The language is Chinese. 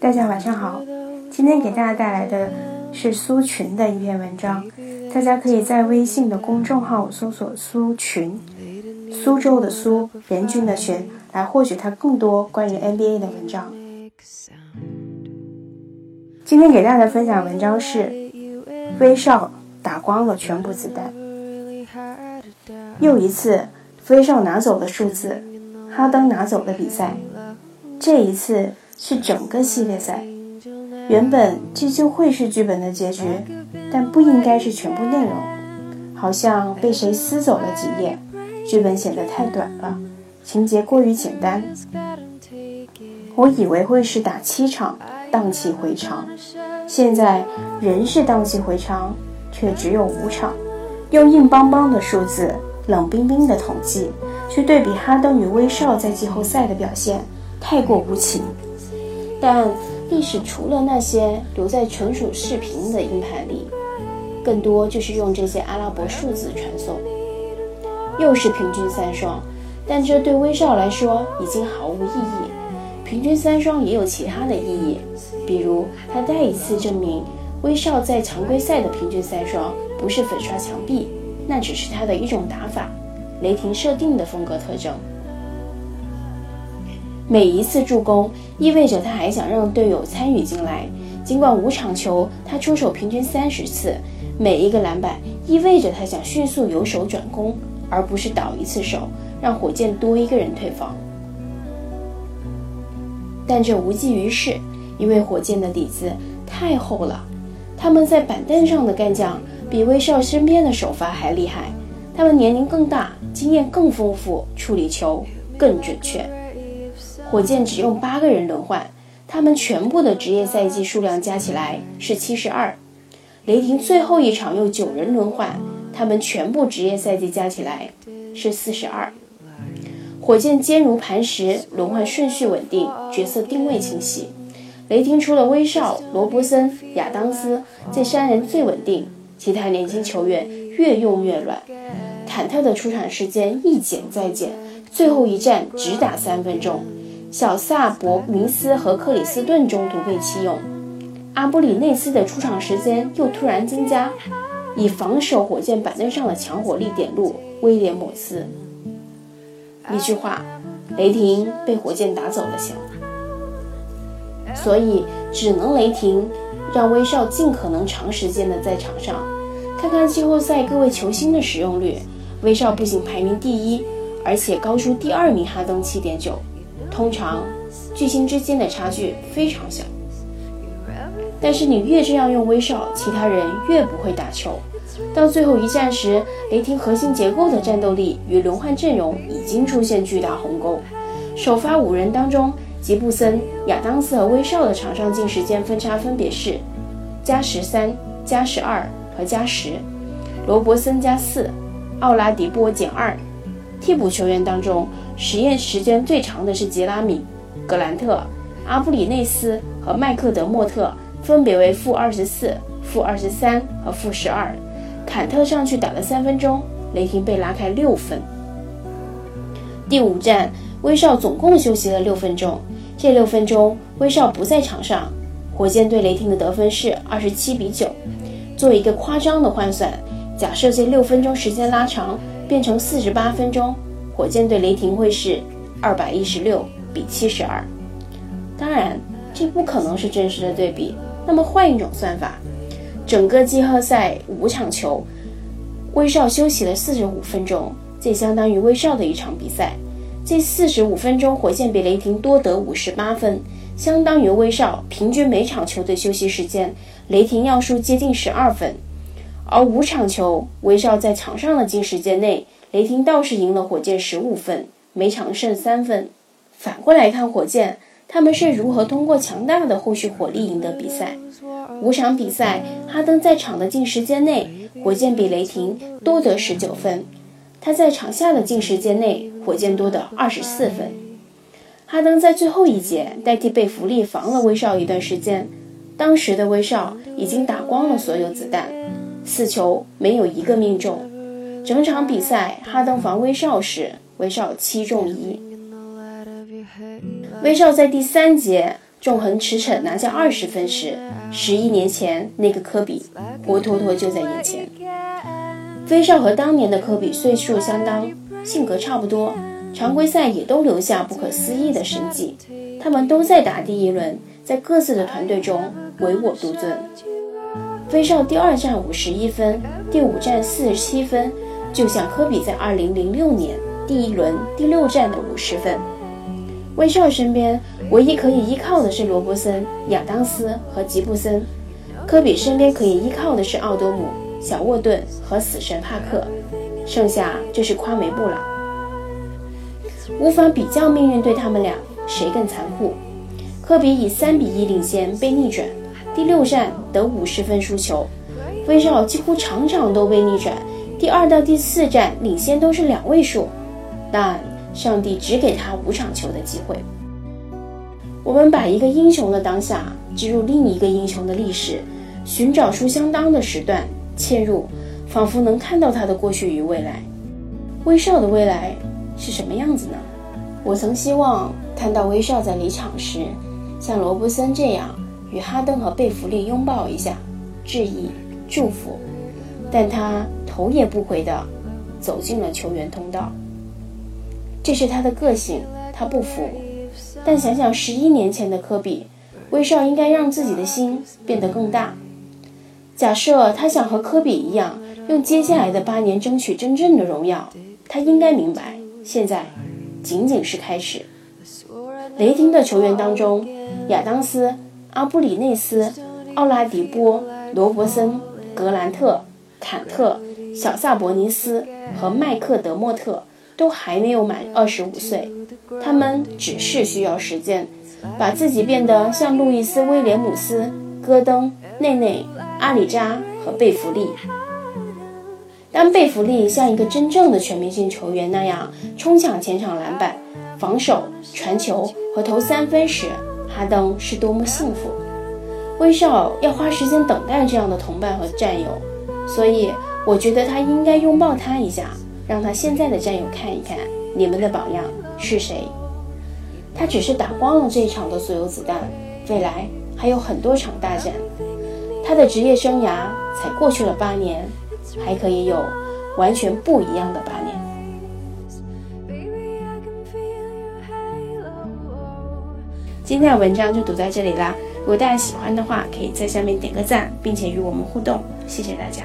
大家晚上好，今天给大家带来的是苏群的一篇文章，大家可以在微信的公众号搜索“苏群”，苏州的苏，人均的群，来获取他更多关于 NBA 的文章。今天给大家分享文章是威少打光了全部子弹，又一次威少拿走了数字，哈登拿走了比赛，这一次。是整个系列赛，原本这就会是剧本的结局，但不应该是全部内容。好像被谁撕走了几页，剧本显得太短了，情节过于简单。我以为会是打七场，荡气回肠，现在仍是荡气回肠，却只有五场。用硬邦邦的数字、冷冰冰的统计去对比哈登与威少在季后赛的表现，太过无情。但历史除了那些留在纯属视频的硬盘里，更多就是用这些阿拉伯数字传送。又是平均三双，但这对威少来说已经毫无意义。平均三双也有其他的意义，比如他再一次证明威少在常规赛的平均三双不是粉刷墙壁，那只是他的一种打法，雷霆设定的风格特征。每一次助攻意味着他还想让队友参与进来，尽管五场球他出手平均三十次，每一个篮板意味着他想迅速由守转攻，而不是倒一次手让火箭多一个人退防。但这无济于事，因为火箭的底子太厚了，他们在板凳上的干将比威少身边的首发还厉害，他们年龄更大，经验更丰富，处理球更准确。火箭只用八个人轮换，他们全部的职业赛季数量加起来是七十二。雷霆最后一场用九人轮换，他们全部职业赛季加起来是四十二。火箭坚如磐石，轮换顺序稳定，角色定位清晰。雷霆除了威少、罗伯森、亚当斯这三人最稳定，其他年轻球员越用越乱。坦特的出场时间一减再减，最后一战只打三分钟。小萨博明斯和克里斯顿中途被弃用，阿布里内斯的出场时间又突然增加，以防守火箭板凳上的强火力点路威廉姆斯。一句话，雷霆被火箭打走了想，所以只能雷霆让威少尽可能长时间的在场上，看看季后赛各位球星的使用率。威少不仅排名第一，而且高出第二名哈登七点九。通常，巨星之间的差距非常小。但是你越这样用威少，其他人越不会打球。到最后一战时，雷霆核心结构的战斗力与轮换阵容已经出现巨大鸿沟。首发五人当中，吉布森、亚当斯和威少的场上进时间分差分别是加十三、加十二和加十，罗伯森加四，奥拉迪波减二。替补球员当中，实验时间最长的是杰拉米·格兰特、阿布里内斯和麦克德莫特，分别为负二十四、负二十三和负十二。坎特上去打了三分钟，雷霆被拉开六分。第五战，威少总共休息了六分钟，这六分钟威少不在场上，火箭对雷霆的得分是二十七比九。做一个夸张的换算，假设这六分钟时间拉长。变成四十八分钟，火箭对雷霆会是二百一十六比七十二。当然，这不可能是真实的对比。那么换一种算法，整个季后赛五场球，威少休息了四十五分钟，这相当于威少的一场比赛。这四十五分钟，火箭比雷霆多得五十八分，相当于威少平均每场球队休息时间，雷霆要输接近十二分。而五场球，威少在场上的近时间内，雷霆倒是赢了火箭十五分，每场胜三分。反过来看火箭，他们是如何通过强大的后续火力赢得比赛？五场比赛，哈登在场的近时间内，火箭比雷霆多得十九分；他在场下的近时间内，火箭多得二十四分。哈登在最后一节代替贝弗利防了威少一段时间，当时的威少已经打光了所有子弹。四球没有一个命中，整场比赛哈登防威少时，威少七中一。威少在第三节纵横驰骋拿下二十分时，十一年前那个科比活脱脱就在眼前。威少和当年的科比岁数相当，性格差不多，常规赛也都留下不可思议的神迹。他们都在打第一轮，在各自的团队中唯我独尊。威少第二战五十一分，第五战四十七分，就像科比在二零零六年第一轮第六战的五十分。威少身边唯一可以依靠的是罗伯森、亚当斯和吉布森，科比身边可以依靠的是奥多姆、小沃顿和死神帕克，剩下就是夸梅布朗。无法比较命运对他们俩谁更残酷。科比以三比一领先被逆转。第六战得五十分输球，威少几乎场场都被逆转。第二到第四战领先都是两位数，但上帝只给他五场球的机会。我们把一个英雄的当下植入另一个英雄的历史，寻找出相当的时段嵌入，仿佛能看到他的过去与未来。威少的未来是什么样子呢？我曾希望看到威少在离场时，像罗伯森这样。与哈登和贝弗利拥抱一下，致意、祝福，但他头也不回地走进了球员通道。这是他的个性，他不服。但想想十一年前的科比，威少应该让自己的心变得更大。假设他想和科比一样，用接下来的八年争取真正的荣耀，他应该明白，现在仅仅是开始。雷霆的球员当中，亚当斯。阿布里内斯、奥拉迪波、罗伯森、格兰特、坎特、小萨博尼斯和麦克德莫特都还没有满二十五岁，他们只是需要时间，把自己变得像路易斯·威廉姆斯、戈登、内内、阿里扎和贝弗利。当贝弗利像一个真正的全明星球员那样冲抢前场篮板、防守、传球和投三分时，哈登是多么幸福，威少要花时间等待这样的同伴和战友，所以我觉得他应该拥抱他一下，让他现在的战友看一看你们的榜样是谁。他只是打光了这一场的所有子弹，未来还有很多场大战。他的职业生涯才过去了八年，还可以有完全不一样的八今天的文章就读到这里啦！如果大家喜欢的话，可以在下面点个赞，并且与我们互动。谢谢大家。